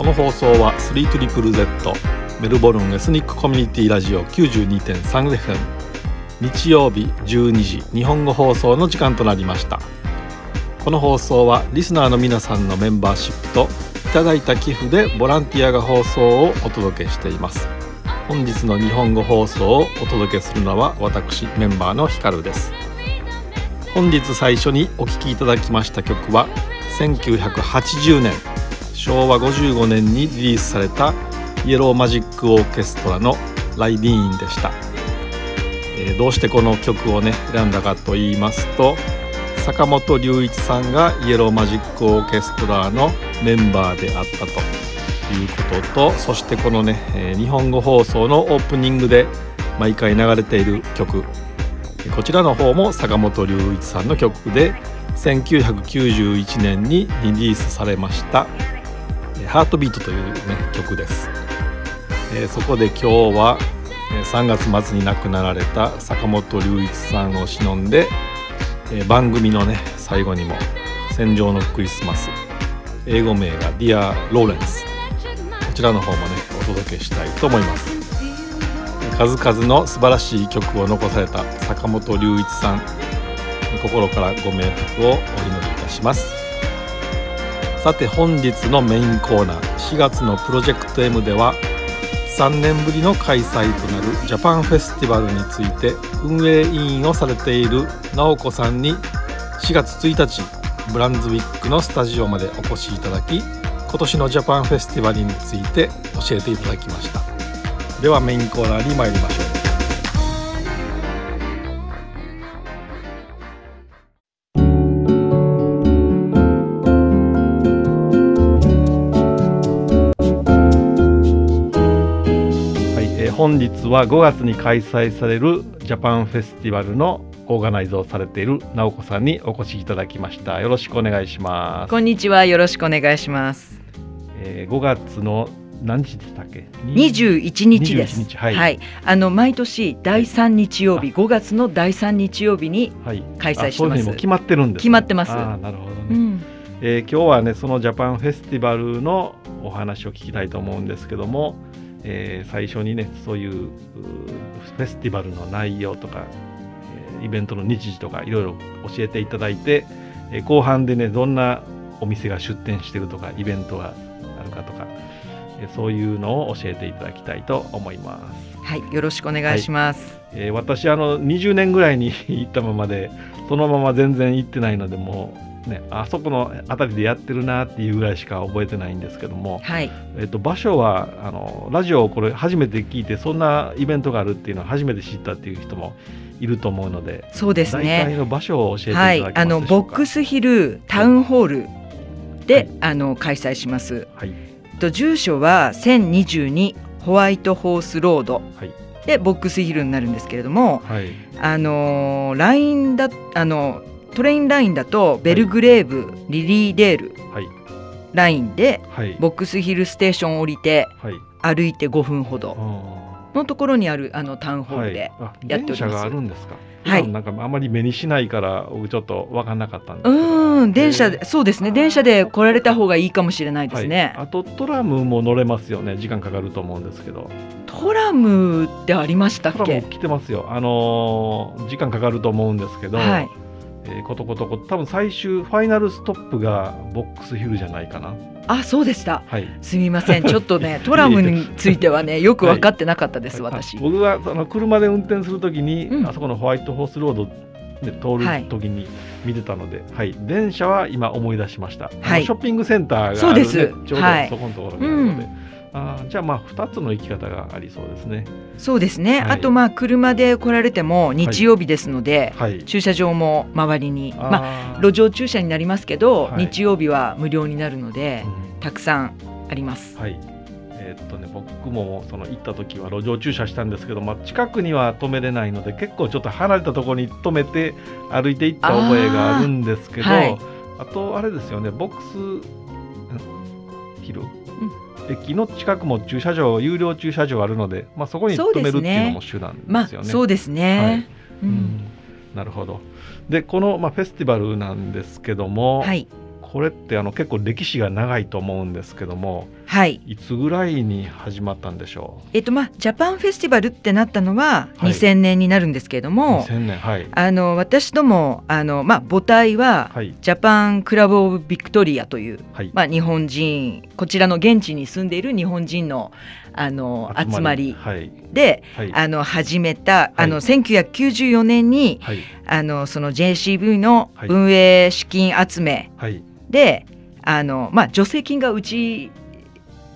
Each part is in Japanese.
こんにちはこの放送は 3ZZZ メルボルンエスニックコミュニティラジオ 92.3FM 日曜日12時日本語放送の時間となりました。この放送はリスナーの皆さんのメンバーシップといただいた寄付でボランティアが放送をお届けしています。本日の日本語放送をお届けするのは私メンバーのヒカルです。本日最初にお聴きいただきました曲は1980年昭和55年にリリースされたイエローマジックオーケストラの「ライディーン」でした、えー、どうしてこの曲をね選んだかと言いますと坂本龍一さんがイエローマジックオーケストラのメンバーであったということとそしてこのね、えー、日本語放送のオープニングで毎回流れている曲。こちらの方も坂本龍一さんの曲で1991年にリリースされました「ハートビート」という、ね、曲です、えー、そこで今日は3月末に亡くなられた坂本龍一さんを忍んで、えー、番組のね最後にも「戦場のクリスマス」英語名が「Dear Lawrence」こちらの方もねお届けしたいと思います。数々の素晴らしい曲を残された坂本龍一さん心からご冥福をお祈りいたします。さて本日のメインコーナー4月のプロジェクト M では3年ぶりの開催となるジャパンフェスティバルについて運営委員をされている直子さんに4月1日ブランズウィックのスタジオまでお越しいただき今年のジャパンフェスティバルについて教えていただきました。ではメインコーナーに参りましょう。本日は5月に開催されるジャパンフェスティバルのオーガナイズをされている直子さんにお越しいただきました。よろしくお願いします。こんにちはよろしくお願いします、えー、5月の何日でしたっけ？21日です、はい、はい、あの毎年第3日曜日5月の第3日曜日に開催してます、はい、決まってるんです決まってます。あなるほどね、うん、えー、今日はねそのジャパンフェスティバルのお話を聞きたいと思うんですけどもえー、最初にねそういうフェスティバルの内容とか、えー、イベントの日時とかいろいろ教えていただいて、えー、後半でねどんなお店が出店してるとかイベントがあるかとか、えー、そういうのを教えていただきたいと思います。はいよろしくお願いします。はい、えー、私あの20年ぐらいに行ったままでそのまま全然行ってないのでもうね、あそこの辺りでやってるなっていうぐらいしか覚えてないんですけども、はい、えっと、場所はあのラジオをこれ初めて聞いてそんなイベントがあるっていうのは初めて知ったっていう人もいると思うのでそうですね。大体の場所を教えていただけますでしょうか、はい、あのボックスヒルタウンホールで、はい、あの開催します、はい、と住所は1022ホワイトホースロード、はい。でボックスヒルになるんですけれども、はい、あの LINE だあのトレインラインだとベルグレーブ、はい、リリーデール、はい、ラインで、はい、ボックスヒルステーション降りて、歩いて5分ほどのところにあるあのタウンホールでやっております。があるんですか？はい、なんかあまり目にしないから僕ちょっと分かんなかったんですうん電車でそうですね。電車で来られた方がいいかもしれないですね、はい、あとトラムも乗れますよね。時間かかると思うんですけど。トラムってありましたっけ？トラム来てますよ。あのー、時間かかると思うんですけど、はい、えー、ことことこ多分最終ファイナルストップがボックスヒルじゃないかな。あそうでした、はい、すみません。ちょっとねトラムについてはねよ。く分かってなかったです、はい、私。僕はその車で運転するときに、うん、あそこのホワイトホースロードで通る時に見てたので、はい、はい、電車は今思い出しました、はい、ショッピングセンターがある、ね、そうです。ちょうどそこのところにあるので、うんあじゃあまあ2つの行き方がありそうですね。そうですね、はい、あとまあ車で来られても日曜日ですので、はい、駐車場も周りにまあ路上駐車になりますけど、はい、日曜日は無料になるので、うん、たくさんあります。はい。えー、っとね、僕もその行った時は路上駐車したんですけど、まあ、近くには止めれないので結構ちょっと離れたところに止めて歩いていった覚えがあるんですけどあ,、とあれですよねボックスヒル駅の近くも駐車場有料駐車場あるので、まあ、そこに止めるっていうのも手段ですよね。そうですね、はい。うん、なるほど。でこの、まあ、フェスティバルなんですけども、はい、これってあの結構歴史が長いと思うんですけども、はい、いつぐらいに始まったんでしょう？えっとまあ Japan Festival ってなったのは2000年になるんですけれども、はい、年はい、あの私どもあのまあ母体は、はい、 Japan Club of Victoria という、はい、まあ日本人こちらの現地に住んでいる日本人のあの集まりで、はい、あの始めた、あの1994年に、あのその JCV の運営資金集めで、あのまあ助成金が打ち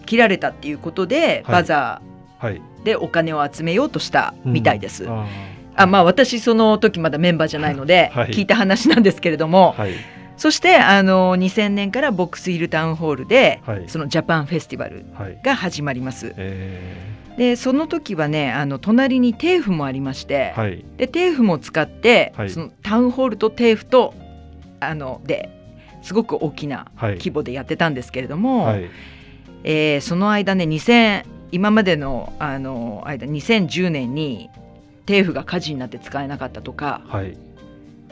切られたっていうことで、バザーでお金を集めようとしたみたいです。うん、あまあ私その時まだメンバーじゃないので聞いた話なんですけれども、はい、そしてあの2000年からボックスヒルタウンホールで、はい、そのジャパンフェスティバルが始まります。えー、でその時はねあの隣にテーフもありまして、はい、でテーフも使って、そのタウンホールとテーフとあのですごく大きな規模でやってたんですけれども、はい、えー、その間ね2000今までのあの間2010年にテーフが火事になって使えなかったとか、はい、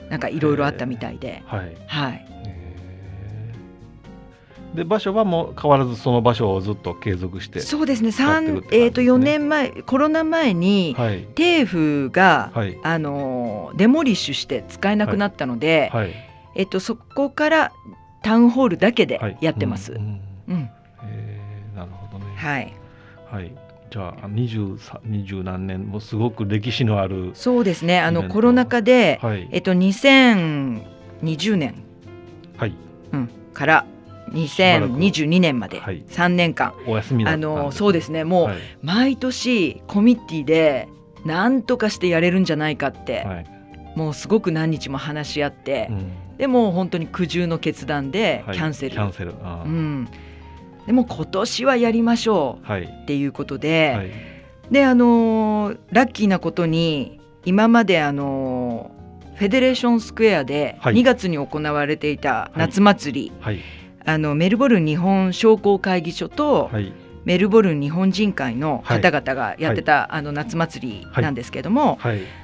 なんかいろいろあったみたいで、はい、はい、で場所はもう変わらずその場所をずっと継続してそうですね。3、えー、と4年前コロナ前に、はい、テーフが、はい、あのデモリッシュして使えなくなったので、はい、えー、とそこからタウンホールだけでやってます。うん、うん、なるほどね。はい、はい。じゃあ二十二十何年もすごく歴史のあるそうですね。あのコロナ禍で、はい、えっと2020年、はい。うん、から2022年まで3年間、お休みあのそうですね。もう毎年コミッティで何とかしてやれるんじゃないかって、はい、もうすごく何日も話し合って、うん、でも本当に苦渋の決断でキャンセル、はい、キャンセル。うん。でも今年はやりましょうっていうことで、はい、であのラッキーなことに今まであのフェデレーションスクエアで2月に行われていた夏祭り、はい。はい、あのメルボルン日本商工会議所と、メルボルン日本人会の方々がやってた、あの夏祭りなんですけども、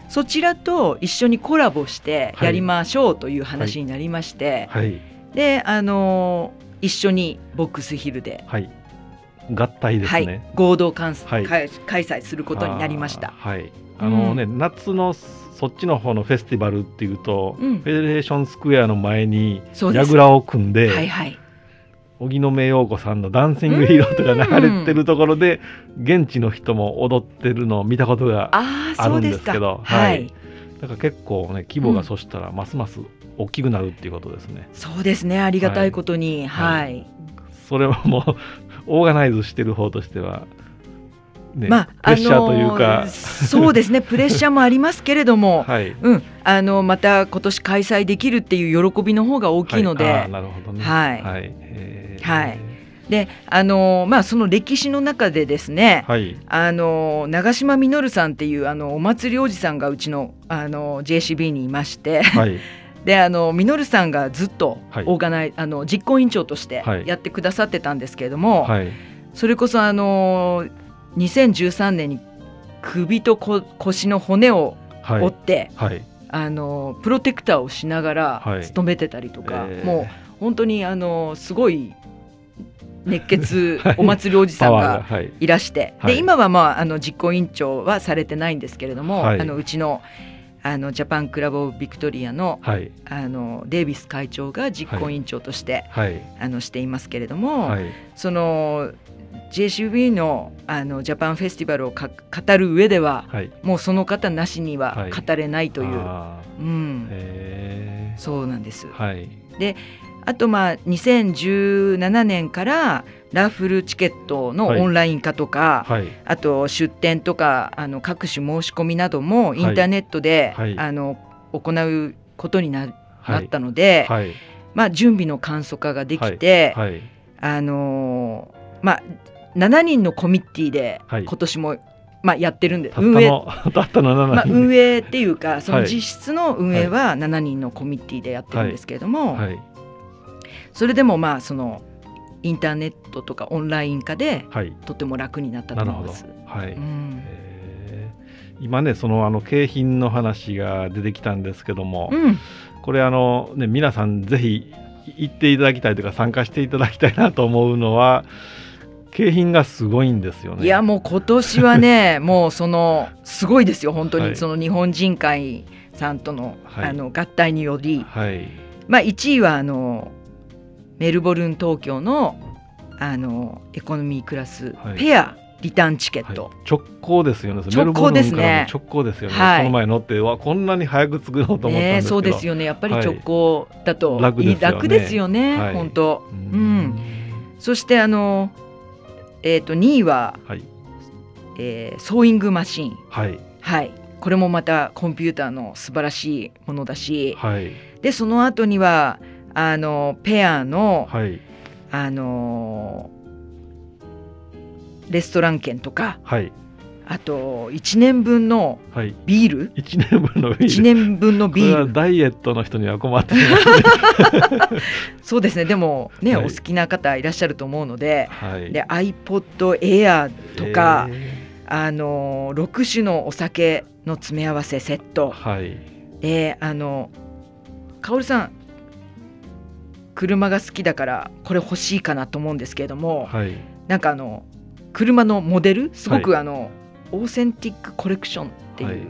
そちらと一緒にコラボしてやりましょうという話になりまして、であの一緒にボックスヒルで、はい、合体ですね、はい、合同開催することになりました。はい。あのね、うん、夏のそっちの方のフェスティバルっていうと、うん、フェデレーションスクエアの前に櫓を組んで、はいはい、荻野目洋子さんの「ダンシングヒーロー」とか流れてるところで、現地の人も踊ってるのを見たことがあるんですけど、はい、だから結構ね規模がそしたらますます大きくなるっていうことですね。そうですね。ありがたいことに、はい、はい、それはもう オーガナイズしてる方としてはね、まあ、プレッシャーというか、そうですねプレッシャーもありますけれども、はい、うん、あのまた今年開催できるっていう喜びの方が大きいので、はい、なるほどね。はい、はい、はい。であのまあその歴史の中でですね、はい、あの長島実さんっていうあのお祭りおじさんがうちのあの JCB にいまして、はい、であの実さんがずっとオーガナイ、あの実行委員長としてやってくださってたんですけれども、はい、それこそあの2013年に首と腰の骨を折って、はい、あのプロテクターをしながら勤めてたりとか、はい、もう本当にあのすごい熱血 お祭りおじさんがい。らして、で今は、まあ、あの実行委員長はされてないんですけれども、あのうちのあの Japan Club of Victoria の,、あのデイビス会長が実行委員長として、あのしていますけれども、その JCB のあの Japan Festival をか語る上では、はい、もうその方なしには語れないという、はい、うん、そうなんです。はい、であとまあ2017年からラッフルチケットのオンライン化とか、はい、あと出店とかあの各種申し込みなどもインターネットで、あの行うことにななったので、まあ、準備の簡素化ができて、あのまあ7人のコミッティで今年も、まあ、やってるんで運営。まあ、運営っていうかその実質の運営は7人のコミッティでやってるんですけれども、はい。はい、それでもまあそのインターネットとかオンライン化で、とても楽になったと思います。はい。うん、今ねそのあの景品の話が出てきたんですけども、うん、これあのね皆さんぜひ行っていただきたいというか参加していただきたいなと思うのは景品がすごいんですよね。いやもう今年はね もうそのすごいですよ本当に、はい、その日本人会さんとのはい、あの合体により、はい、まあ、1位はあのメルボルン東京のあのエコノミークラス、ペアリターンチケット、直行ですよね。直行ですね。直行ですよね、はい、この前乗ってわこんなに早く作ろうと思ったんですけそうですよね。やっぱり直行だと、楽ですよね。楽ですよね、本当。うん。そしてあのえっ、ー、と2位は、はい。えー、ソーイングマシーンはい、はい、これもまたコンピューターの素晴らしいものだし、はい、でその後にはあのペアの、はい、あのレストラン券とか、はい、あと1年分のビール、はい、1年分のビール。1年分のビール。ダイエットの人には困って そうですね。でもね、はい、お好きな方いらっしゃると思うので,、はい、で iPod Air とか、あの6種のお酒の詰め合わせセット、はい、であの薫さん車が好きだからこれ欲しいかなと思うんですけれども、はい、なんかあの車のモデル？すごくあの、はい、オーセンティックコレクションっていう、はい、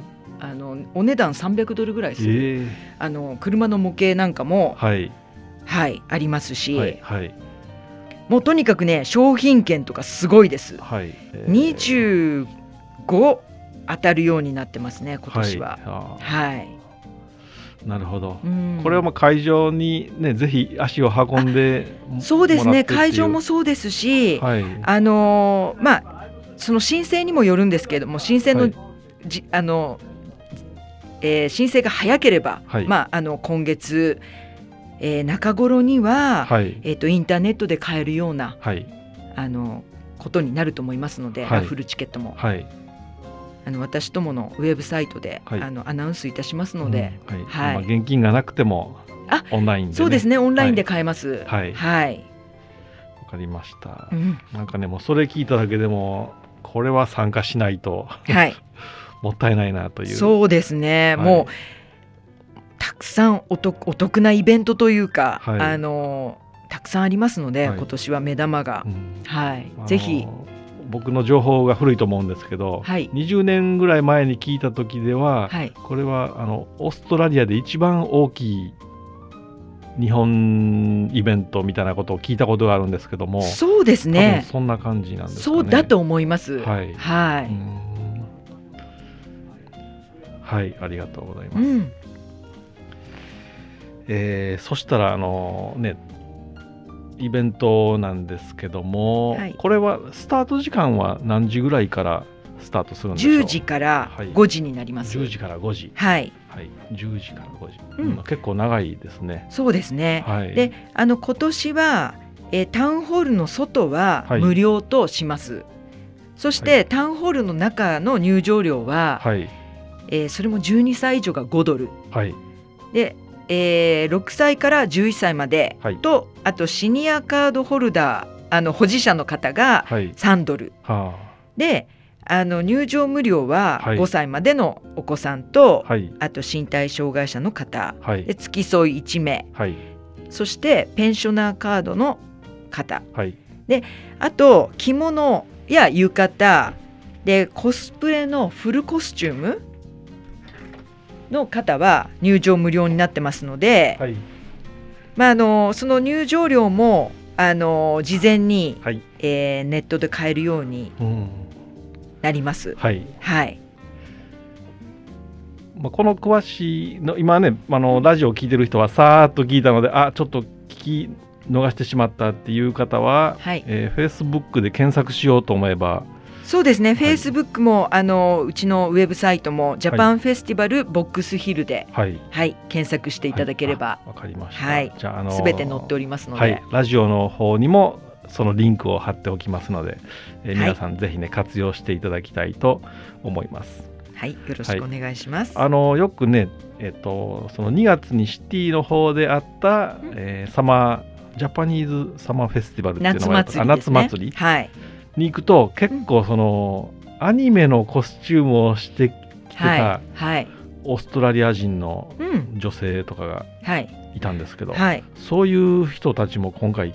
あのお値段300ドルぐらいする、えー、あの車の模型なんかも、はい、はい、ありますし、はいはい、もうとにかくね商品券とかすごいです。はい。えー、25当たるようになってますね今年は。はい、はい。なるほど、うん、これはまあ会場にねぜひ足を運んでそうですね。会場もそうですし、はい、あのー、まあその申請にもよるんですけれども申請の、はい、じあの、えー、申請が早ければ、はい、まああの今月、えー、中頃には、はい、えっ、ー、とインターネットで買えるような、はい、あのことになると思いますので、ラッフルチケットも。はい。あの私どものウェブサイトで、はい、あのアナウンスいたしますので、うん、はい、はい、まあ、現金がなくてもオンラインで、ね、そうですねオンラインで買えます。はい、はい。わかりました、うん、なんかねもうそれ聞いただけでもこれは参加しないと、はい、もったいないなという。そうですね、はい、もうたくさんお得お得なイベントというか、はい、あのたくさんありますので、はい、今年は目玉が、うん、はい、ぜひ。僕の情報が古いと思うんですけど、はい、20年ぐらい前に聞いた時では、はい、これはあのオーストラリアで一番大きい日本イベントみたいなことを聞いたことがあるんですけどもそうですね。そんな感じなんです、ね、そうだと思います。はい。はい。はいありがとうございます、うん、えー、そしたらあのねイベントなんですけども、はい、これはスタート時間は何時ぐらいからスタートするんでしょう。10時から5時になります、はい、10時から5時。はい、はい、10時から5時、うん、結構長いですね。そうですね、はい、であの今年は、えー、タウンホールの外は無料とします、はい、そして、はい、タウンホールの中の入場料は、はい。えー、それも12歳以上が5ドル、はい、でえー、6歳から11歳までと、はい、あとシニアカードホルダーあの保持者の方が3ドル、はい、であの入場無料は5歳までのお子さんと、はい、あと身体障害者の方、はい、で付き添い1名、はい、そしてペンショナーカードの方、はい、であと着物や浴衣。でコスプレのフルコスチュームの方は入場無料になってますので、はい、まあ、あのその入場料もあの事前に、はい、えー、ネットで買えるようになります。はい、はい。まあ、この詳しいの今ねあのラジオを聞いてる人はさーっと聞いたのであちょっと聞き逃してしまったっていう方は、はい。えー、Facebook で検索しようと思えば。そうですね、フェイスブックもあのうちのウェブサイトも Japan Festival Box Hill で、はい、はい、検索していただければ、わ、かりました。はい、じゃあのすべて載っておりますので、はい、ラジオの方にもそのリンクを貼っておきますので、えー、皆さんぜひね活用していただきたいと思います。はい、よろしくお願いします。あのよくね、えっ、とその2月にシティの方であった、うん、えー、サマージャパニーズサマーフェスティバルっていうのが夏祭り、ね、夏祭り、はい。に行くと結構その、アニメのコスチュームをしてきてた、はい、オーストラリア人の女性とかがいたんですけど、はい、そういう人たちも今回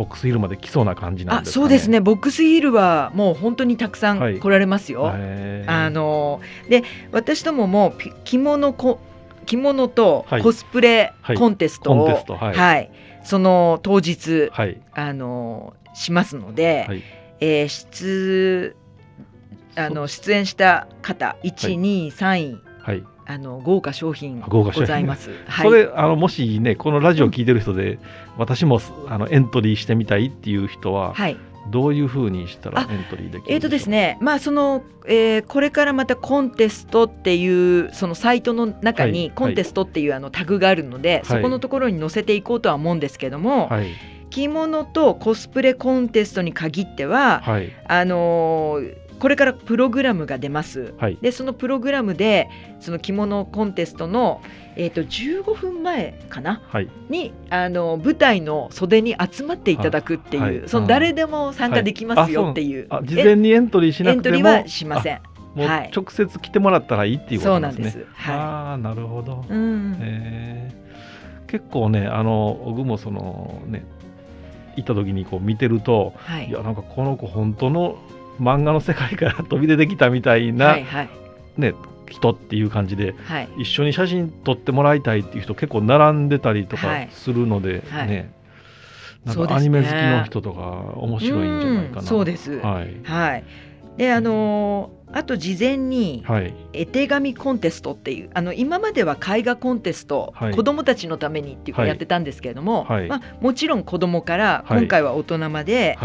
ボックスヒルまで来そうな感じなんですか、ね、そうですね。ボックスヒルはもう本当にたくさん来られますよ。はい、あので私どもも着物こ着物とコスプレコンテストを、はい、はい、その当日、はい、あのしますので、はい、えー、出あの出演した方1、2、3位、はい、あの豪華商品ございます。はい、それあのもしねこのラジオ聞いてる人で、うん、私もあのエントリーしてみたいっていう人は、はい、どういうふうにしたらエントリーできるえっ、ー、とですね、まあその、えー、これからまたコンテストっていうそのサイトの中にコンテストっていうあのタグがあるので、はい、そこのところに載せていこうとは思うんですけども。はい。着物とコスプレコンテストに限っては、はい、あのーこれからプログラムが出ます、はい、でそのプログラムでその着物コンテストの、えーと、15分前かな、はい、にあの舞台の袖に集まっていただくっていう、はい、その誰でも参加できますよっていう、事前にエントリーしなくても？エントリーはしません。もう直接来てもらったらいいっていうことですね。そうなんです。はい、ああなるほど。うん、えー、結構ねあの僕もそのね行った時にこう見てると、はい、いやなんかこの子本当の漫画の世界から飛び出てきたみたいな、はいはい、ね、人っていう感じで、はい、一緒に写真撮ってもらいたいっていう人結構並んでたりとかするので、はい、ねなんかアニメ好きの人とか面白いんじゃないかな。そうです。はい。はい。であのー、あと事前に絵手紙コンテストっていう、あの今までは絵画コンテスト、はい、子どもたちのためにっていうかやってたんですけれども、はい、まあ、もちろん子どもから今回は大人まで、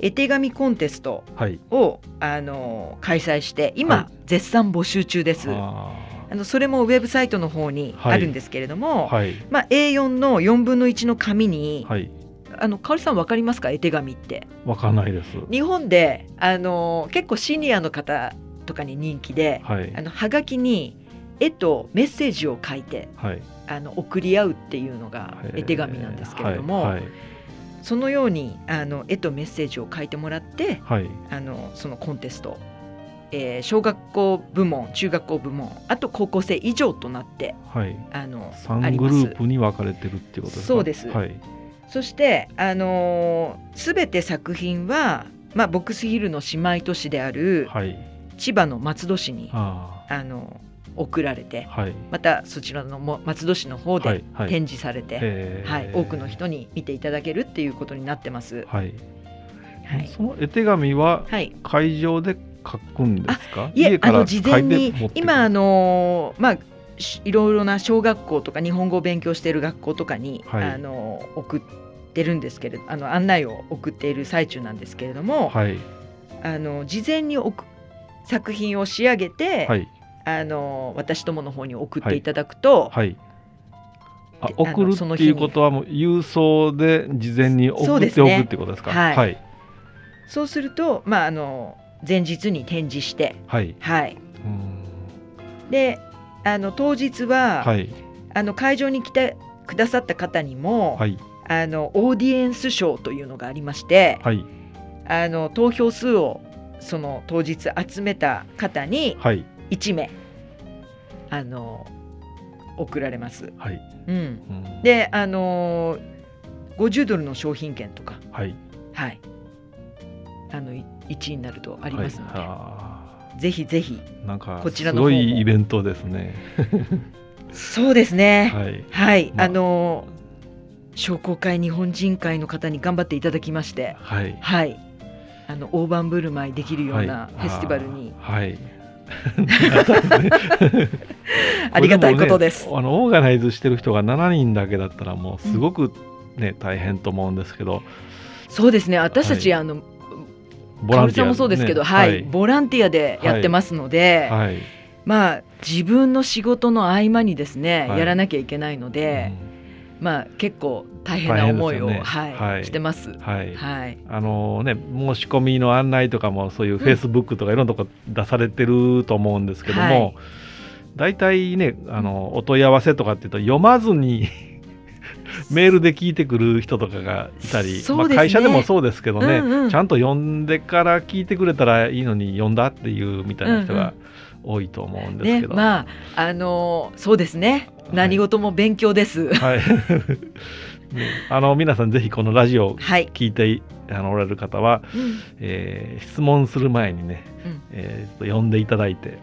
絵手紙コンテストを、あの開催して今、絶賛募集中です。あのそれもウェブサイトの方にあるんですけれども、まあ、A4 の4分の1の紙に、あの香織さんわかりますか？絵手紙って。わかんないです。日本であの結構シニアの方とかに人気で、はい、あのはがきに絵とメッセージを書いて、はい、あの送り合うっていうのが絵手紙なんですけれども、はいはい、そのようにあの絵とメッセージを書いてもらって、はい、あのそのコンテスト、えー、小学校部門中学校部門あと高校生以上となって、はい、あの3グループに分かれてるっていうことですか？そうです、はいそしてあのす、べて作品は、まあ、ボックスヒルの姉妹都市である、はい、千葉の松戸市にあの送られて、はい、またそちらの松戸市の方で展示されて、はい、はい、多くの人に見ていただけるっていうことになってます。はい。はい、その絵手紙は会場で書くんですか、はい、いえあの事前に今あのまあいろいろな小学校とか日本語を勉強している学校とかに、はい、あの送ってるんですけれどあの案内を送っている最中なんですけれども、はい、あの事前に送作品を仕上げて、はい、あの私どもの方に送っていただくと、はい。あ送るっていうことはもう郵送で事前に送っておくってことですか？はい、そうすると、まあ、あの前日に展示して、はい、はい、であの当日は、はい、あの会場に来てくださった方にも、はい、あのオーディエンス賞というのがありまして、はい、あの投票数をその当日集めた方に1名、あの送られます。はい。うん、であの50ドルの商品券とか、はい。はい、あの1位になるとありますので。ぜひぜひなんかこちらのすごいイベントですね。そうですね。はい、はい、まあ。の商工会日本人会の方に頑張っていただきまして、はい、はい、あの大盤振る舞いできるようなフェスティバルに、はい、ありがたいことです。ね、あのオーガナイズしてる人が7人だけだったらもうすごくね、うん、大変と思うんですけど。そうですね。私たち、はい、あのボランティア、ね、もそうですけど、はい、はい、ボランティアでやってますので、はい、まあ自分の仕事の合間にですね、やらなきゃいけないので、うん、まあ結構大変な思いを、ね、はい、してます。はい。はい。あのね申し込みの案内とかもそういうフェイスブックとかいろんなとこ出されてると思うんですけども、大、体、ねあのお問い合わせとかっていうと読まずに メールで聞いてくる人とかがいたり、ね、まあ、会社でもそうですけどね、うんうん、ちゃんと読んでから聞いてくれたらいいのに読んだっていうみたいな人が多いと思うんですけど、ね、まああのそうですね。何事も勉強です。はい、あの皆さんぜひこのラジオを聞いて、はい、あのおられる方は、うん、えー、質問する前にね、うん、えー、と読んでいただいて。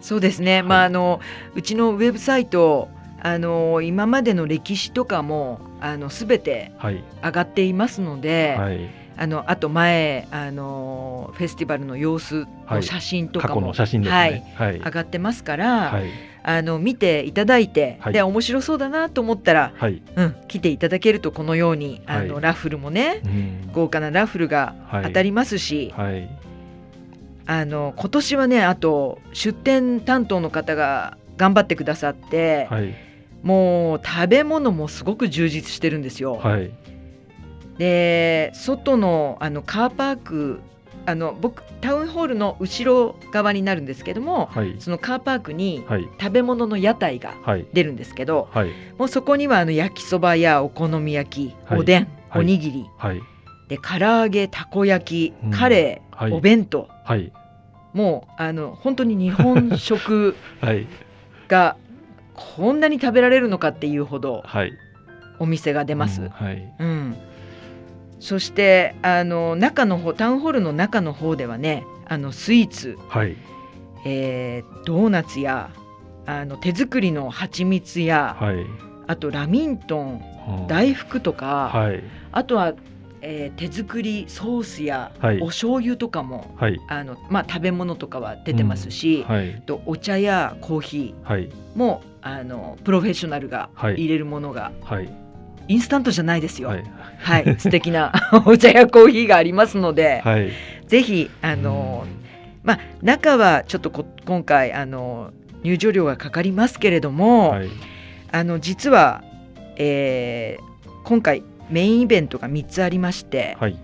そうですね、はい、まああのうちのウェブサイトあの今までの歴史とかもあの全て上がっていますので、はい、あのあと前あのフェスティバルの様子の写真とかも、写真、ね、はい、上がってますから、あの見ていただいて、で面白そうだなと思ったら、うん、来ていただけるとこのようにあの、ラッフルもね、豪華なラッフルが当たりますし。あの今年はねあと出店担当の方が頑張ってくださって、はい、もう食べ物もすごく充実してるんですよ。はい、で外のあのカーパークあの僕タウンホールの後ろ側になるんですけども、はい、そのカーパークに食べ物の屋台が出るんですけど、はい、もうそこにはあの焼きそばやお好み焼き、おでん、おにぎり、で唐揚げたこ焼き、カレー、お弁当、もうあの本当に日本食 がこんなに食べられるのかっていうほどお店が出ます。うん、はい。うん、そしてあの中の方タウンホールの中の方ではねあのスイーツ、はい。えー、ドーナツやあの手作りの蜂蜜や、はい、あとラミントン、大福とか、はい、あとはえー、手作りソースやお醤油とかも、はい、あのまあ、食べ物とかは出てますし、うん。はい、とお茶やコーヒーも、あのプロフェッショナルが入れるものが、インスタントじゃないですよ。はい、はい、素敵な お茶やコーヒーがありますので、はい、ぜひあの、まあ中はちょっとこ今回あの入場料がかかりますけれども、はい、あの実は、えー、今回メインイベントが3つありまして、はい、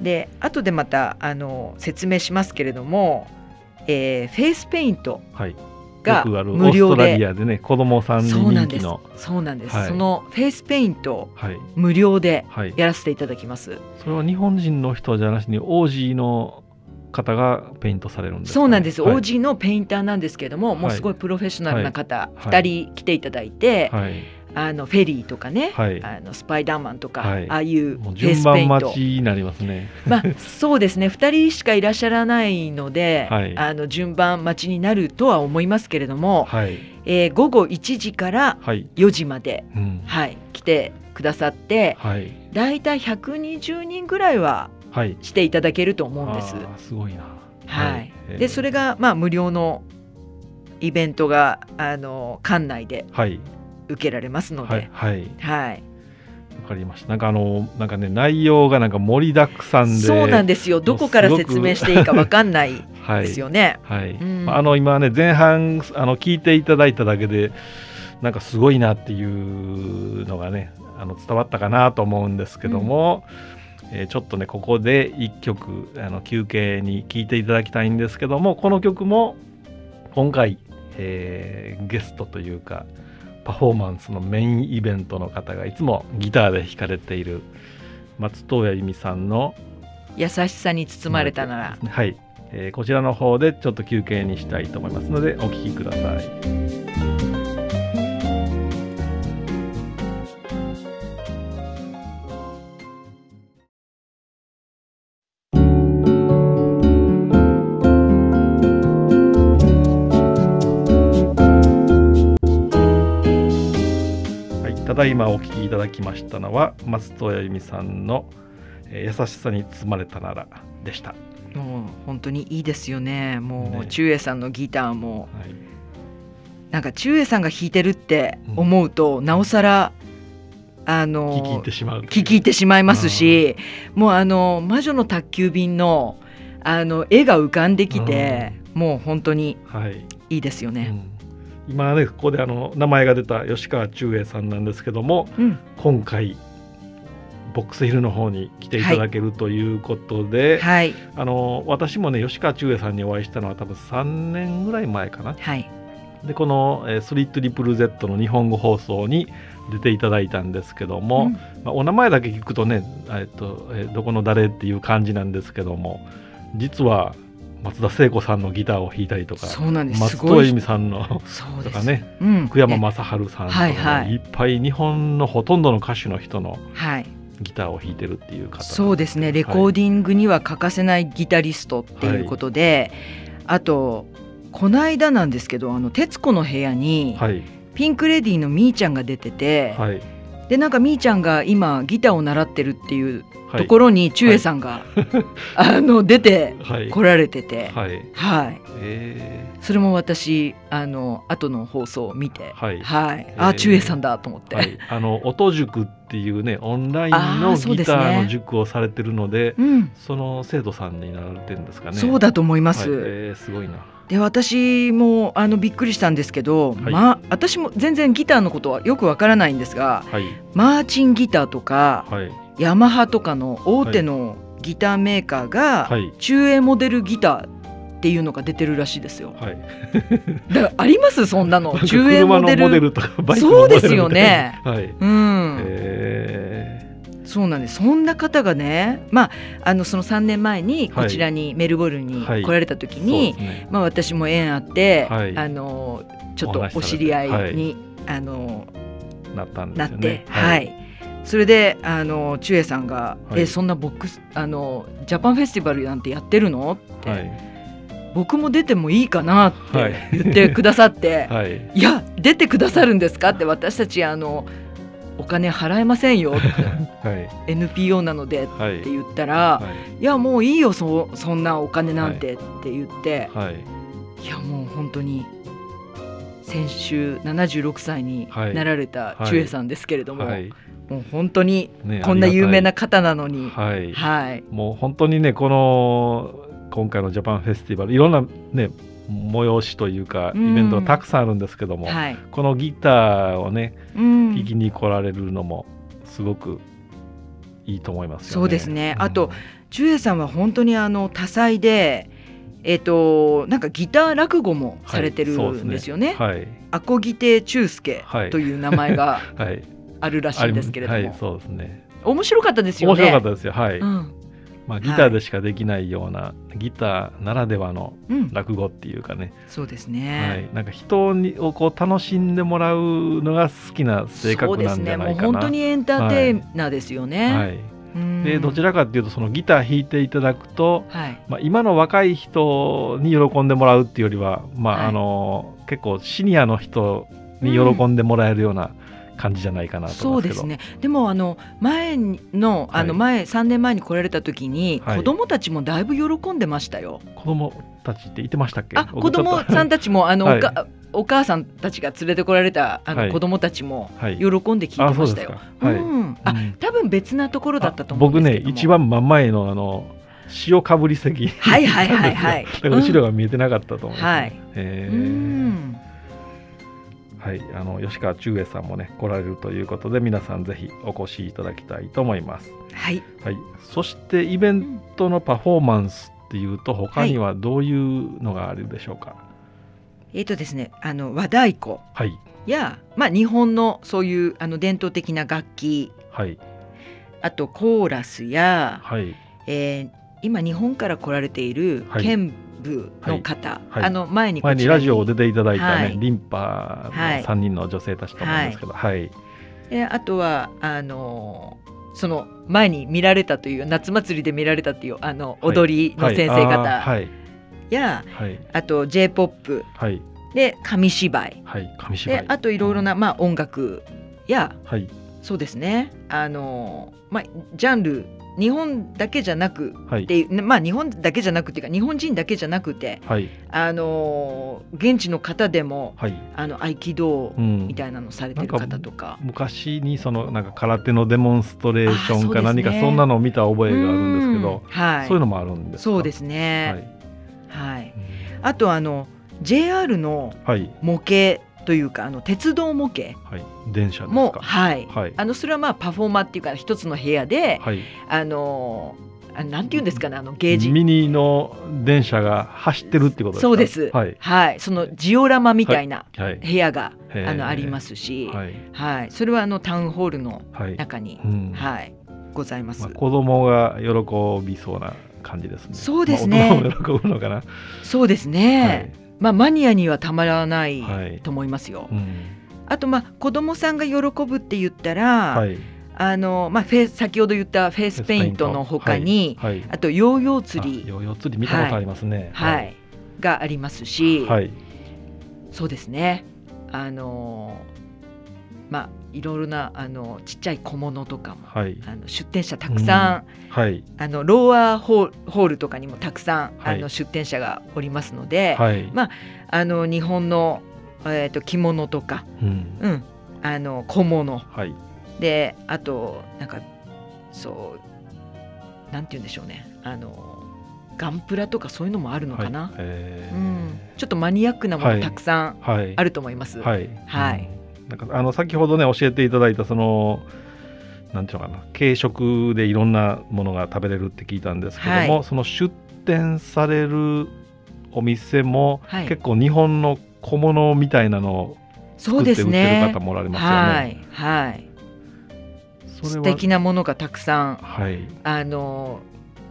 で後でまたあの説明しますけれども、えー、フェイスペイントが無料で,、でね子供さんに人気のそうなんです、はい、そのフェイスペイント、はい、無料でやらせていただきます、それは日本人の人じゃなしにオージーの方がペイントされるんです、ね、そうなんです、はい、OG のペインターなんですけれども、もうすごいプロフェッショナルな方、はい、2人来ていただいて、はい、あのフェアリーとかね、はい、あのスパイダーマンとか、はい、ああいうフェイスペイント。になりますね。まあそうですね。2人しかいらっしゃらないので、はい、あの順番待ちになるとは思いますけれども、はい、えー、午後1時から4時まで、はい、うん、はい、来てくださって、はい、だいたい120人ぐらいはしていただけると思うんです。すごいな、はい、でそれがまあ無料のイベントがあの館内で、はい受けられますので。はい。はい。わかりました。なんかあのなんかね内容がなんか盛りだくさんで、そうなんですよ。どこから説明していいかわかんないですよね。はい。はいうん、あの今ね前半あの聞いていただいただけでなんかすごいなっていうのがねあの伝わったかなと思うんですけども。うん、えー、ちょっとねここで1曲あの休憩に聴いていただきたいんですけどもこの曲も今回、えー、ゲストというかパフォーマンスのメインイベントの方がいつもギターで弾かれている松任谷由実さんの「優しさに包まれたなら」はい、えー、こちらの方でちょっと休憩にしたいと思いますのでお聴きください。ただいまお聴きいただきましたのは松任谷由実さんの「優しさに包まれたなら」でした。もう本当にいいですよね。もう中英さんのギターも、はい、なんか中英さんが弾いてるって思うと、うん、なおさらあの聞き入ってしまう。聞き入ってしまいますしもうあの魔女の宅急便のあの絵が浮かんできてもう本当にい。いですよね。はいうん今ねここであの名前が出た吉川忠英さんなんですけども、うん、今回ボックスヒルの方に来ていただけるということで、はい、あの私もね吉川忠英さんにお会いしたのは多分3年ぐらい前かな。はい、でこの、えー、スリットリプル Z の日本語放送に出ていただいたんですけども、うん、まあ、お名前だけ聞くとね、えっとえー、どこの誰っていう感じなんですけども実は松田聖子さんのギターを弾いたりとかそうなんです。松任谷由実さんのとかね、うん、福山雅治さんとか、はいはい、いっぱい日本のほとんどの歌手の人の、はい。ギターを弾いてるっていう方。そうですね。レコーディングには欠かせないギタリストっていうことで、はい、あとこの間なんですけど「あの徹子の部屋に」ピンク・レディーのみーちゃんが出てて、はい、でなんかみーちゃんが今ギターを習ってるっていうところにちゅえさんが、はい、あの出て来られてて、はい、はい、えー、それも私あの後の放送を見て、はい、はい、あちゅえさんだと思って、はい、あの音塾っていうねオンラインのギターの塾をされてるので、ねうん、その生徒さんになられてるんですかね。そうだと思います。えー、すごいな。で私もあのびっくりしたんですけど、はい、まあ、私も全然ギターのことはよくわからないんですが、はい、マーチンギターとか、はい、ヤマハとかの大手のギターメーカーが、中英モデルギターっていうのが出てるらしいですよ。はい、だからあります？そんなの。中英モデル。とかバイクそうですよね。はい、うん。えー。そうなんです。そんな方がね、まあ、あのその3年前にこちらにメルボルンに来られた時に、はいね、まあ、私も縁あって、はい、あのちょっとお知り合いに、あのなったんですよね。なって、はいそれであのチュエさんが「はい、えそんなボックスあのジャパンフェスティバルなんてやってるの?」って、はい、僕も出てもいいかなって言ってくださって「はい、いや出てくださるんですか?」って私たちあのお金払えませんよって、はい、NPO なのでって言ったら、はい、いやもういいよそそんなお金なんてって言って、はい、いやもう本当に先週76歳になられたチュエさんですけれども、はい、もう本当にこんな有名な方なのに、ね、はい、はい、もう本当にねこの今回のジャパンフェスティバルいろんなね催しというかイベントがたくさんあるんですけども、うんはい、このギターをね、うん、聴きに来られるのもすごくいいと思います、ね、そうですね、うん、あとジュエさんは本当にあの多彩でえーと、なんかギター落語もされてるんですよね。はい、ね。はい、アコギテ中介という名前が あるらしいんですけれども、はい、そうですね。面白かったですよね。面白かったですよ。はい。うん、まあギターでしかできないような、はい、ギターならではの落語っていうかね。うん、そうですね。はい。なんか人にをこう楽しんでもらうのが好きな性格なんじゃないかな。そうですね。もう本当にエンターテイナーですよね。はいでどちらかっていうとそのギター弾いていただくと、はい、まあ、今の若い人に喜んでもらうっていうよりは、まあ、はい、あの結構シニアの人に喜んでもらえるような感じじゃないかなとそうですね。でもあの前のあの前、はい、3年前に来られた時に、子供たちもだいぶ喜んでましたよ。子供たちって言ってましたっけ？あ子供さんたちも あの、はい、お母さんたちが連れてこられたあの子供たちも喜んで聞いてましたよ。はい、うん、あ、多分別なところだったと思うんですけど僕ね一番真ん前のあの塩かぶり席はいはいはいはい。後ろが見えてなかったと思います、ね、はい。えー、はい、あの吉川中英さんもね来られるということで皆さんぜひお越しいただきたいと思います。はい。はい。そしてイベントのパフォーマンスっていうと他にはどういうのがあるでしょうか？はいえっ、ー、とですね、あの和太鼓や、まあ日本のそういうあの伝統的な楽器、はい、あとコーラスや、はい、えー、今日本から来られている剣舞の方、はい、あの前に前にラジオを出ていただいたね、はい、リンパの3人の女性たちと思うんですけど、はい。であとはあのその前に見られたという夏祭りで見られたというあの踊りの先生方、はい。や、はい、あと j p o p はい、で紙芝居,、はい、紙芝居。であといろいろな、まあ、音楽や、はい、そうですね。あの、まあ、ジャンル日本だけじゃなくってはい、まあ日本だけじゃなくていうか日本人だけじゃなくて、はい、あの現地の方でも、はい、あの合気道みたいなのされてる方とか。うん、か昔にそのなんか空手のデモンストレーションか何かそんなのを見た覚えがあるんですけど、はい、そういうのもあるんですそうですね、はい、あとあの JR の模型というか、あの鉄道模型電車もはい、はい、あのそれはまあパフォーマーっていうか一つの部屋で、はい、あのあなんていうんですかねあのゲージ。ミニの電車が走ってるってことですか？そうです、はい、はい、そのジオラマみたいな部屋が、はい、あのありますし、はい、はい、それはあのタウンホールの中に、はい、ございます、まあ、子供が喜びそうな感じですね。そうですね。まあ、喜ぶのかな。そうですね。はい、まあマニアにはたまらないと思いますよ。はいうん、あとまあ子供さんが喜ぶって言ったら。はい。あのまあ、フェ先ほど言ったフェイスペイントのほかに、はいはい、あとヨーヨー釣り。ヨーヨー釣り見たことありますね、はい、はい、がありますし、はい、そうですね。あのまあいろいろなあのちっちゃい小物とかも、はい、あの出店者たくさん、うん、はい、あのローアーホールとかにもたくさん、はい、あの出店者がおりますので、はい、まああの日本のえっ、ー、と着物とか、うん、うん、あの小物、はい、であとなんかそうなんて言うんでしょうね。あのガンプラとかそういうのもあるのかな、はい。うん、ちょっとマニアックなものたくさんあると思います。はい、はい、なんかあの先ほどね教えていただいたそのなんていうのかな軽食でいろんなものが食べれるって聞いたんですけども、はい、その出店されるお店も、はい、結構日本の小物みたいなのを作って売ってる方もおられますよね。はい、はい。素敵なものがたくさん、はい、あの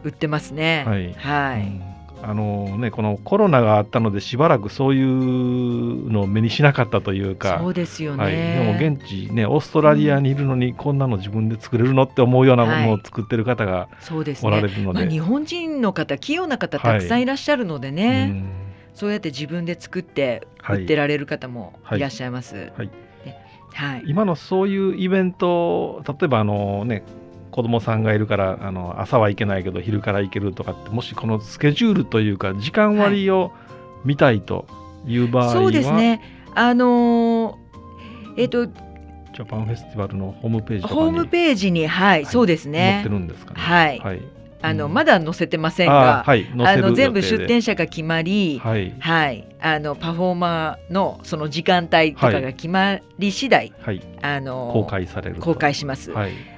売ってますね。はい、はい、うんあのね、このコロナがあったのでしばらくそういうのを目にしなかったというか。そうですよね、はい、でも現地ねオーストラリアにいるのにこんなの自分で作れるのって思うようなものを作ってる方がおられるので,、まあ、日本人の方器用な方たくさんいらっしゃるのでね、はい、そうやって自分で作って売ってられる方もい。らっしゃいます。はい、はいはい、今のそういうイベント例えばあのね子供さんがいるからあの朝は行けないけど昼から行けるとかってもしこのスケジュールというか時間割を見たいという場合は、はい、そうですね。あのー、えっ、ー、とジャパンフェスティバルのホームページホームページにはい、はい、そうですね。載ってるんですかね？はい、はい。あの、うん、まだ載せてませんが、はい、あの全部出店者が決まり、はい、はい、あのパフォーマーのその時間帯とかが決まり次第、はい、あの公開される公開します。はい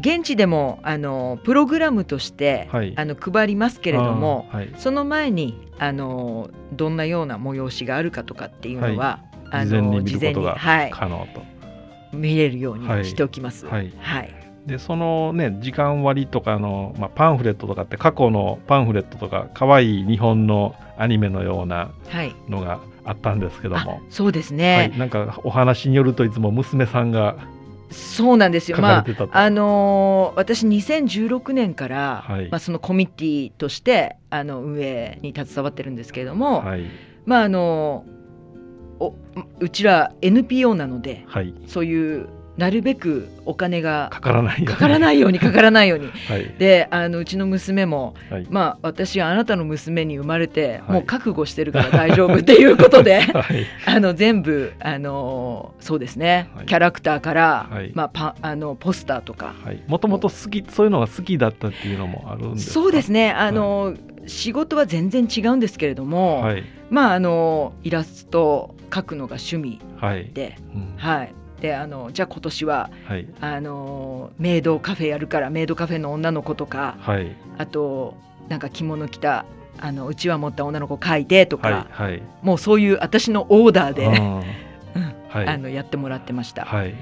現地でもあのプログラムとして、はい、あの配りますけれども、はい、その前にあのどんなような催しがあるかとかっていうのは、はい、あの事前にはい、可能と。見れるようにしておきます。はい、はい。でそのね時間割とかの、まあ、パンフレットとかって過去のパンフレットとか可愛い日本のアニメのようなのがあったんですけども、そうですね、はい、なんかお話によるといつも娘さんがそうなんですよ。まああのー、私2016年から、はい、まあそのコミッティとしてあの運営に携わってるんですけれども、はい、まああのおうちら NPO なので、はい、そういうなるべくお金がかからないように。かからないようにかからないように、はい、であのうちの娘も、はい、まあ私はあなたの娘に生まれて、はい、もう覚悟してるから大丈夫っていうことで、あの全部あのそうですね、キャラクターから、まあ、パあのポスターとか。もともと好きそういうのが好きだったっていうのもあるんですそうですね。あの、仕事は全然違うんですけれども、まああのイラスト描くのが趣味で、はい、うんであのじゃあ今年は、はい、あのメイドカフェやるからメイドカフェの女の子とか、はい、あとなんか着物着たあのうちわ持った女の子描いてとか、はいはい、もうそういう私のオーダーであ あのやってもらってました。はい、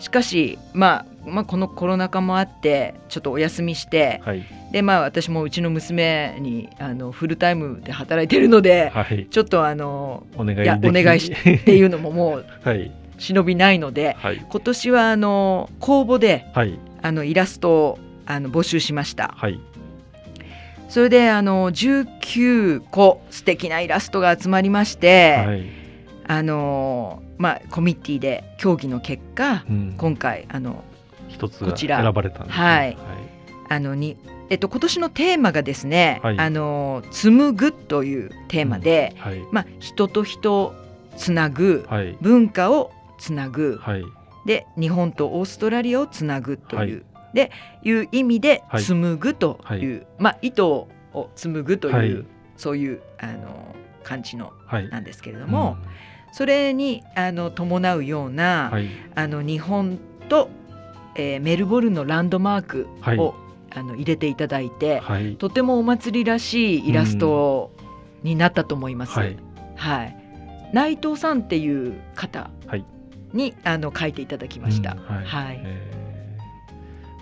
しかし、まあ、まあこのコロナ禍もあってちょっとお休みして、はい、でまあ私もうちの娘にあのフルタイムで働いてるので、はい、ちょっとあのお願いお願いし っていうのももう、はい、忍びないので、はい、今年はあの公募で、はい、あのイラストをあの募集しました。はい。それであの19個素敵なイラストが集まりまして、はい、あのまあコミッティで協議の結果、うん、今回あの一つこちら。選ばれたんです、ね、はい、はい、あのにえっと今年のテーマがですね、はい、あの紡ぐというテーマで、うん。はい、まあ人と人つなぐ、文化をつなぐ、はい、で日本とオーストラリアをつなぐという、はい、でいう意味で紡ぐという、まあ、糸を紡ぐという、そういうあの感じの、なんですけれども、うん、それにあの伴うような、あの日本と、えー、メルボルンのランドマークを、あの入れていただいて、とてもお祭りらしいイラストになったと思います。はい、はい、内藤さんっていう方にあの書いていただきました。うん、はい、はい。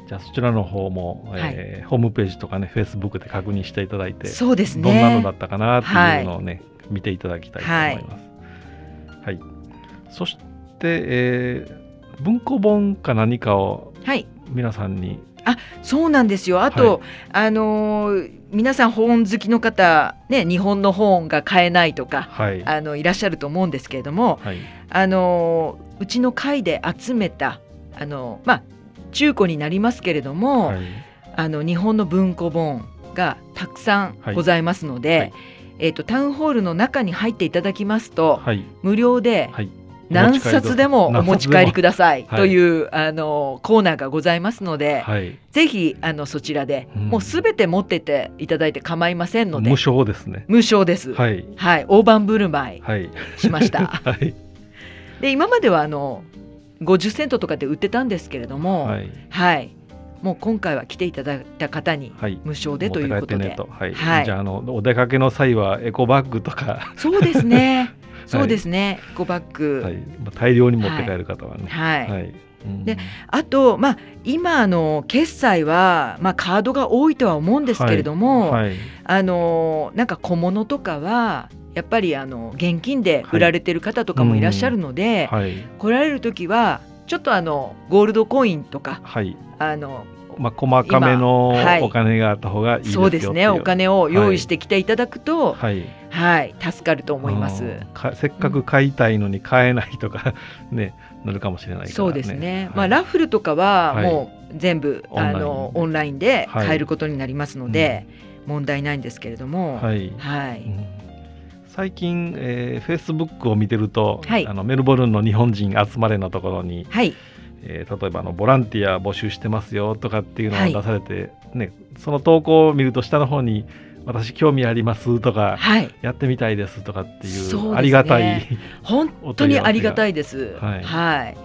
じゃあそちらの方も、えー、はい、ホームページとかねフェイスブックで確認していただいてそうですね。どんなのだったかなっていうのをね、はい、見ていただきたいと思います。はい、そして、えー、文庫本か何かを皆さんに、あそうなんですよ。あと、あのー皆さん本好きの方、ね、日本の本が買えないとか、はい、あのいらっしゃると思うんですけれども、はい、あのうちの会で集めたあの、まあ、中古になりますけれども、はい、あの日本の文庫本がたくさんございますので、えーと、タウンホールの中に入っていただきますと、無料で、何冊でもお持ち帰りくださいという、はい、あのコーナーがございますので、はい、ぜひあのそちらで、うん、もうすべて持ってていただいて構いませんので無償ですね。無償です、はい、はい、大盤振る舞い。しました、はい、で今まではあの50セントとかで売ってたんですけれども、はい、はい、もう今回は来ていただいた方に無償でということで、はい、はい、じゃあのお出かけの際はエコバッグとか。そうですね そうですね、エコバッグ、はい、大量に持って帰る方はね。はい、はい。であと、まあ、今の決済は、まあ、カードが多いとは思うんですけれども、はい。はい、あのなんか小物とかはやっぱりあの現金で売られてる方とかもいらっしゃるので、はい。うん、来られる時はちょっとあのゴールドコインとか、あのまあ、細かめのお金があった方がいいですよ、そうですね。お金を用意してきていただくと、はい、はい、助かると思います。せっかく買いたいのに買えないとか、ね、なるかもしれない、ね、そうですね、はい、まあ、ラッフルとかはもう全部、はい、あのオンラインで。買えることになりますので、問題ないんですけれども、はい、はい、うん。最近、えー、フェイスブックを見てると、はい、あのメルボルンの日本人集まれのところに、はいえー、例えばあのボランティア募集してますよとかっていうのを出されて、はい、ね、その投稿を見ると下の方に私興味ありますとか、はい、やってみたいですとかっていう、ね、ありがたい本当にありがたいです。はい、はい、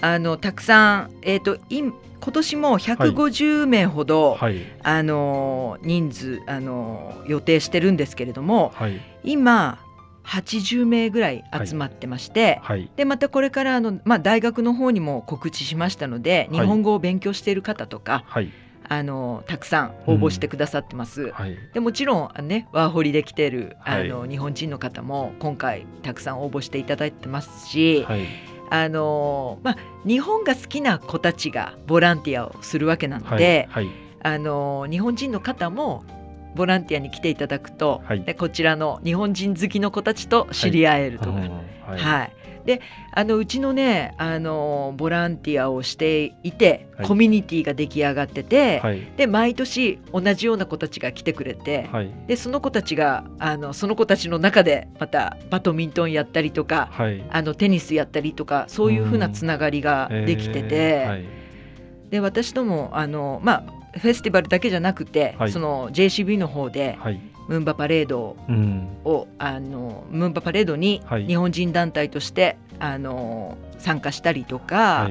あのたくさんえっ、ー、と今年も150名ほど、はい、あの人数あの予定してるんですけれども、今80名ぐらい集まってまして、はい、でまたこれからあの、まあ、大学の方にも告知しましたので、日本語を勉強している方とか、はい、あのたくさん応募してくださってます。うん。はい、でもちろんねワーホリで来てるあの、日本人の方も今回たくさん応募していただいてますし、あのまあ、日本が好きな子たちがボランティアをするわけなので、あの日本人の方もボランティアに来ていただくと、はい、でこちらの日本人好きの子たちと知り合えるとか、はい、はい、であのうちのねあのボランティアをしていて、はい、コミュニティが出来上がってて、はい、で毎年同じような子たちが来てくれて、はい、でその子たちがあのその子たちの中でまたバドミントンやったりとか、あのテニスやったりとかそういうふうなつながりができてて、えー、で私ともあのまあフェスティバルだけじゃなくて、はい、その JCB の方で、はい、ムンバパレードを、うん、あのムンバパレードに日本人団体として、あの参加したりとか、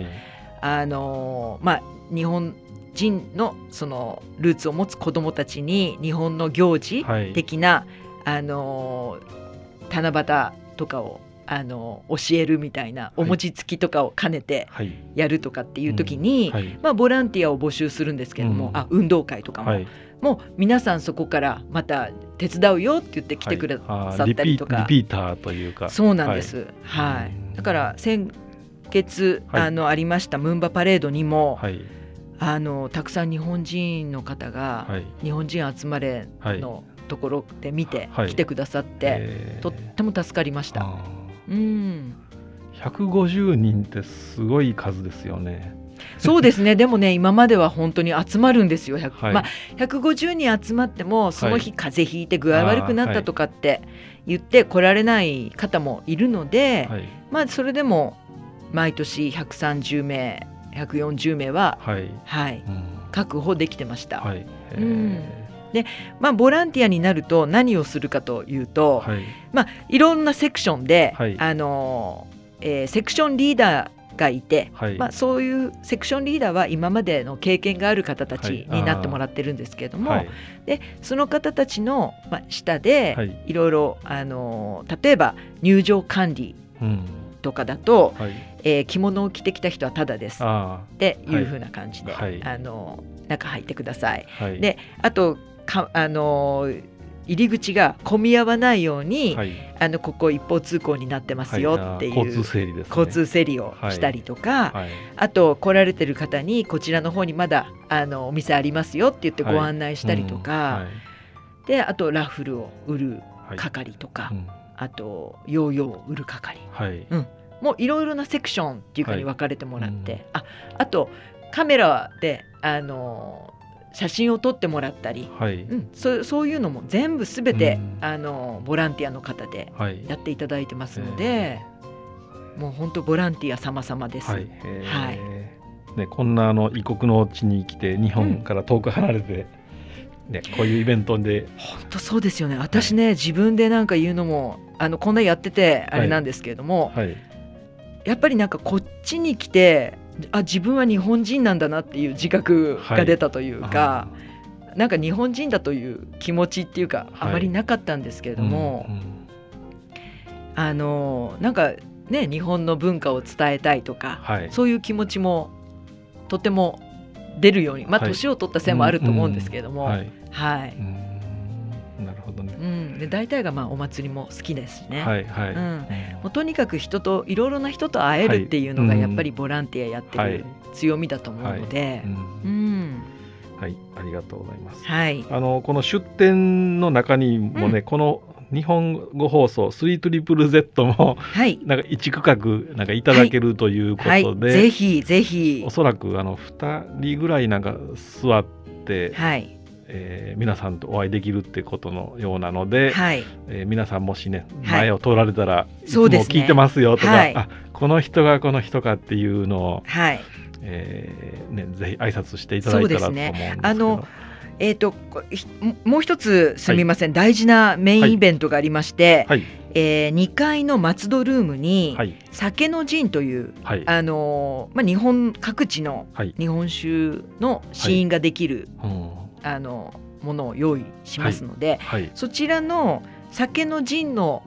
あのまあ、日本人のそのルーツを持つ子どもたちに日本の行事的な、あの七夕とかをあの教えるみたいなお餅つきとかを兼ねてやるとかっていう時に、はいはい。まあ、ボランティアを募集するんですけども、うん、あ運動会とかも、はい、もう皆さんそこからまた手伝うよって言って来てくださったりとか、リピーターというか。そうなんです、はい。だから先月、あのありましたムンバパレードにも、あのたくさん日本人の方が、日本人集まれのところで見て来てくださって、とっても助かりました。うん、150人ってすごい数ですよね。そうですね。でもね今までは本当に集まるんですよ、はい、まあ、150人集まってもその日風邪ひいて具合悪くなったとかって言って来られない方もいるので、はい、まあそれでも毎年130名140名は、はい、はい、うん、確保できてました。はい、うんでまあ、ボランティアになると何をするかというと、はい、まあ、いろんなセクションで、はい、あのえー、セクションリーダーがいて、はい、まあ、そういうセクションリーダーは今までの経験がある方たちになってもらってるんですけれども、はい、でその方たちの、まあ、下で、い、ろいろあの例えば入場管理とかだと、はい、えー、着物を着てきた人はただですっていうふうな感じで、はい、あの中入ってください、であとかあの入り口が混み合わないように、はい、あのここ一方通行になってますよっていう、はい、交通整理です、ね、交通整理をしたりとか、はい、あと来られてる方にこちらの方にまだあのお店ありますよって言ってご案内したりとか、うん、であとラッフルを売る係とか、うん、あとヨーヨーを売る係、うん、もういろいろなセクションっていうかに分かれてもらって、ああとカメラであの写真を撮ってもらったり、はい、うん、そそういうのも全部すべて、うん、あのボランティアの方でやっていただいてますので、はい、もう本当ボランティア様々です。はい、はい、ね、こんなあの異国の地に来て日本から遠く離れて、うん、ね、こういうイベントで。本当そうですよね。私ね、自分でなんか言うのもあのこんなやっててあれなんですけれども、やっぱりなんかこっちに来てあ自分は日本人なんだなっていう自覚が出たというか、はい、なんか日本人だという気持ちっていうか、あまりなかったんですけれども、うんうん、あのなんかね日本の文化を伝えたいとか、はい、そういう気持ちもとても出るようにまあ年を取ったせいもあると思うんですけれども、はい。うん、で大体がまあお祭りも好きですしね。はいはい。うん、もうとにかく人といろいろな人と会えるっていうのがやっぱりボランティアやってる強みだと思うので。うん。はい、ありがとうございます。はい。あのこの出展の中にもね、うん、この日本語放送3トリプル Z も、はい、なんか一区画なんかいただけるということで、はい。はい、ぜひぜひ。おそらくあの2人ぐらいなんか座って、はい、えー、皆さんとお会いできるってことのようなので、はい。えー、皆さんもしね前を通られたら、い、つも聞いてますよとか、はい、あこの人がこの人かっていうのを、はい。えーね、ぜひ挨拶していただいたらと思うんですけど。ね、あのえーと、もう一つすみません、はい、大事なメインイベントがありまして、はい、えー、2階の松戸ルームに、はい、酒の陣という、はい、あのまあ、日本各地の日本酒の試飲ができる、あのものを用意しますので、はいはい、そちらの酒の陣の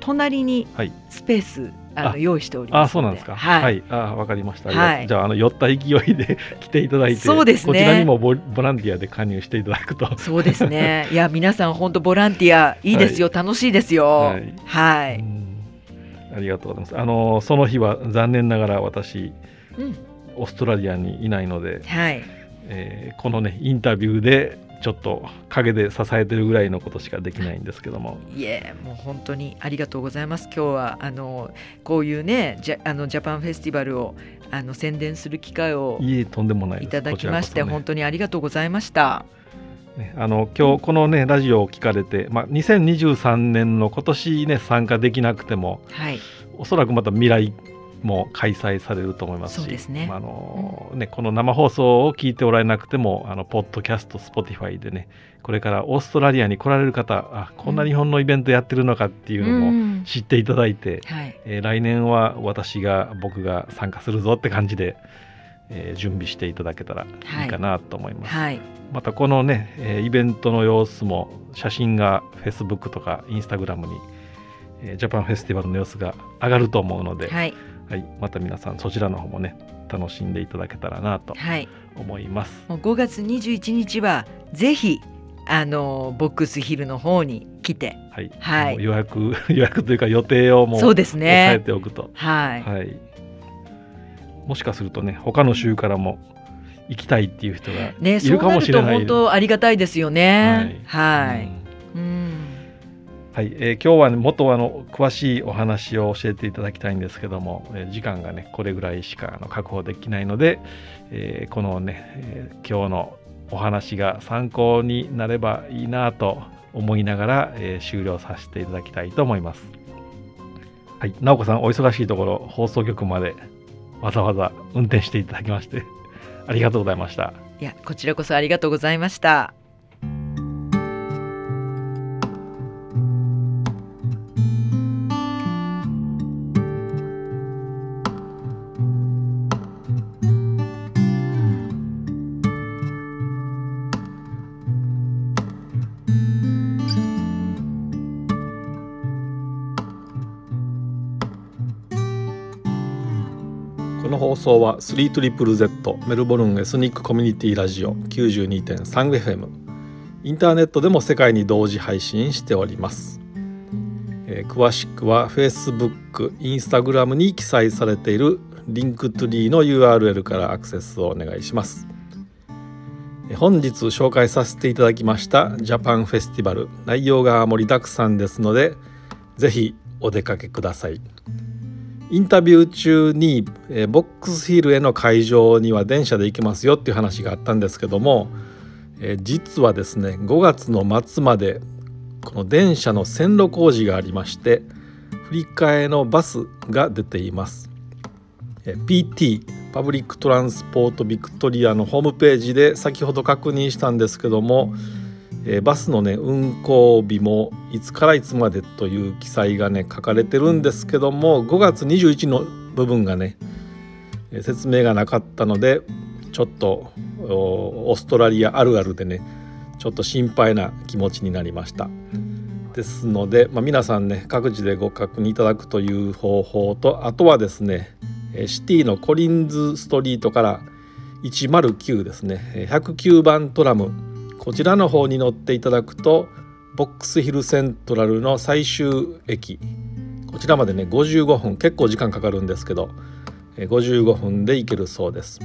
隣にスペース、あの用意しておりますあそうなんですか。はい。あわかりました。はい、じゃああの寄った勢いで 来ていただいて、そうですね。こちらにもボボランティアで加入していただくと。そうですね。いや皆さん本当ボランティアいいですよ、はい、楽しいですよ。はい。はい、ありがとうございます。あのその日は残念ながら私、うん、オーストラリアにいないので、はい。えー、このねインタビューでちょっと陰で支えてるぐらいのことしかできないんですけども。いえもう本当にありがとうございます。今日はあのこういうねジャあのジャパンフェスティバルをあの宣伝する機会をいえとんでもないいただきまして、ね、本当にありがとうございました。ね、あの今日このねラジオを聞かれて、まあ、2023年の今年ね参加できなくても、はい、おそらくまた未来も開催されると思いますし、ね、あの、ね、この生放送を聞いておられなくても、あのポッドキャスト、 Spotify でね、これからオーストラリアに来られる方、あこんな日本のイベントやってるのかっていうのも知っていただいて、うんはい、えー、来年は私が、僕が参加するぞって感じで、えー、準備していただけたらい。いかなと思います。はい、またこのね、えー、イベントの様子も写真が Facebook とか Instagram に、えー、ジャパンフェスティバルの様子が上がると思うので、はいはい、また皆さんそちらの方もね楽しんでいただけたらなと思います。はい、もう5月21日はぜひあのボックスヒルの方に来て、はい、はい、予約 予約というか予定をもうそうですね。押さえておくと、はい、はい、もしかするとね他の州からも行きたいっていう人がいるかもしれない、ね、本当ありがたいですよね。はい、はい、うん、うんはい、えー、今日は、ね、もっとあの詳しいお話を教えていただきたいんですけども、えー、時間がねこれぐらいしかあの確保できないので、えー、このね、えー、今日のお話が参考になればいいなと思いながら、え、終了させていただきたいと思います。はい、直子さんお忙しいところ放送局までわざわざ運転していただきましてありがとうございました。いやこちらこそありがとうございました。送は 3ZZZ メルボルンエスニックコミュニティラジオ 92.3FM インターネットでも世界に同時配信しております、えー、詳しくは Facebook、Instagram に記載されている Linktree の URL からアクセスをお願いします。本日紹介させていただきました Japan Festival 内容が盛りだくさんですのでぜひお出かけください。インタビュー中に、えボックスヒルへの会場には電車で行けますよっていう話があったんですけども、え実はですね5月の末までこの電車の線路工事がありまして振り替えのバスが出ています。え PT パブリックトランスポートビクトリアのホームページで先ほど確認したんですけども、えバスのね運行日もいつからいつまでという記載がね書かれてるんですけども5月21の部分がね説明がなかったのでちょっとオーストラリアあるあるでねちょっと心配な気持ちになりました。ですので、まあ、皆さんね各自でご確認いただくという方法とあとはですねシティのコリンズストリートから109ですね109番トラムこちらの方に乗っていただくとボックスヒルセントラルの最終駅。こちらまでね55分結構時間かかるんですけど55分で行けるそうです。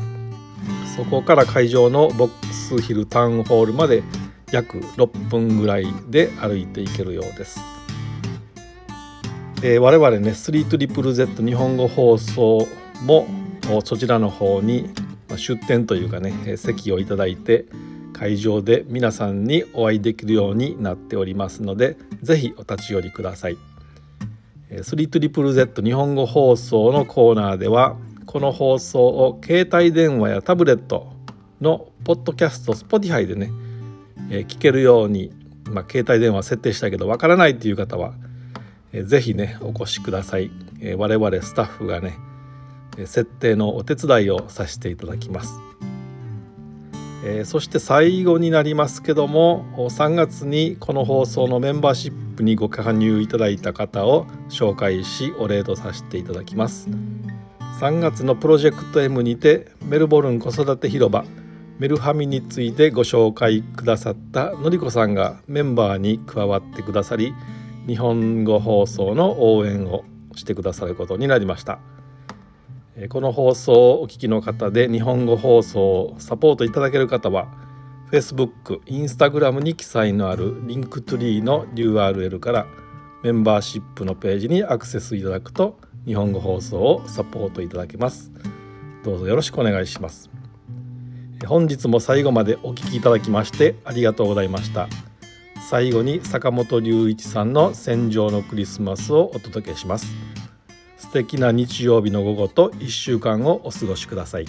そこから会場のボックスヒルタウンホールまで約6分ぐらいで歩いていけるようです、えー、我々ね 3ZZZ 日本語放送もそちらの方に出店というかね席をいただいて会場で皆さんにお会いできるようになっておりますので是非お立ち寄りください 3ZZZ 日本語放送のコーナーではこの放送を携帯電話やタブレットのポッドキャスト Spotify でね、え聞けるように、まあ、携帯電話設定したけどわからないっていう方は、えー、ぜひねお越しください、え、我々スタッフがね設定のお手伝いをさせていただきます。えー、そして最後になりますけども3月にこの放送のメンバーシップにご加入いただいた方を紹介しお礼とさせていただきます3月のプロジェクト M にてメルボルン子育て広場メルハミについてご紹介くださったのりこさんがメンバーに加わってくださり日本語放送の応援をしてくださることになりました。この放送をお聞きの方で日本語放送をサポートいただける方は Facebook、Instagram に記載のあるリンクトリーの URL からメンバーシップのページにアクセスいただくと日本語放送をサポートいただけます。どうぞよろしくお願いします。本日も最後までお聴きいただきましてありがとうございました。最後に坂本龍一さんの戦場のクリスマスをお届けします。素敵な日曜日の午後と1週間をお過ごしください。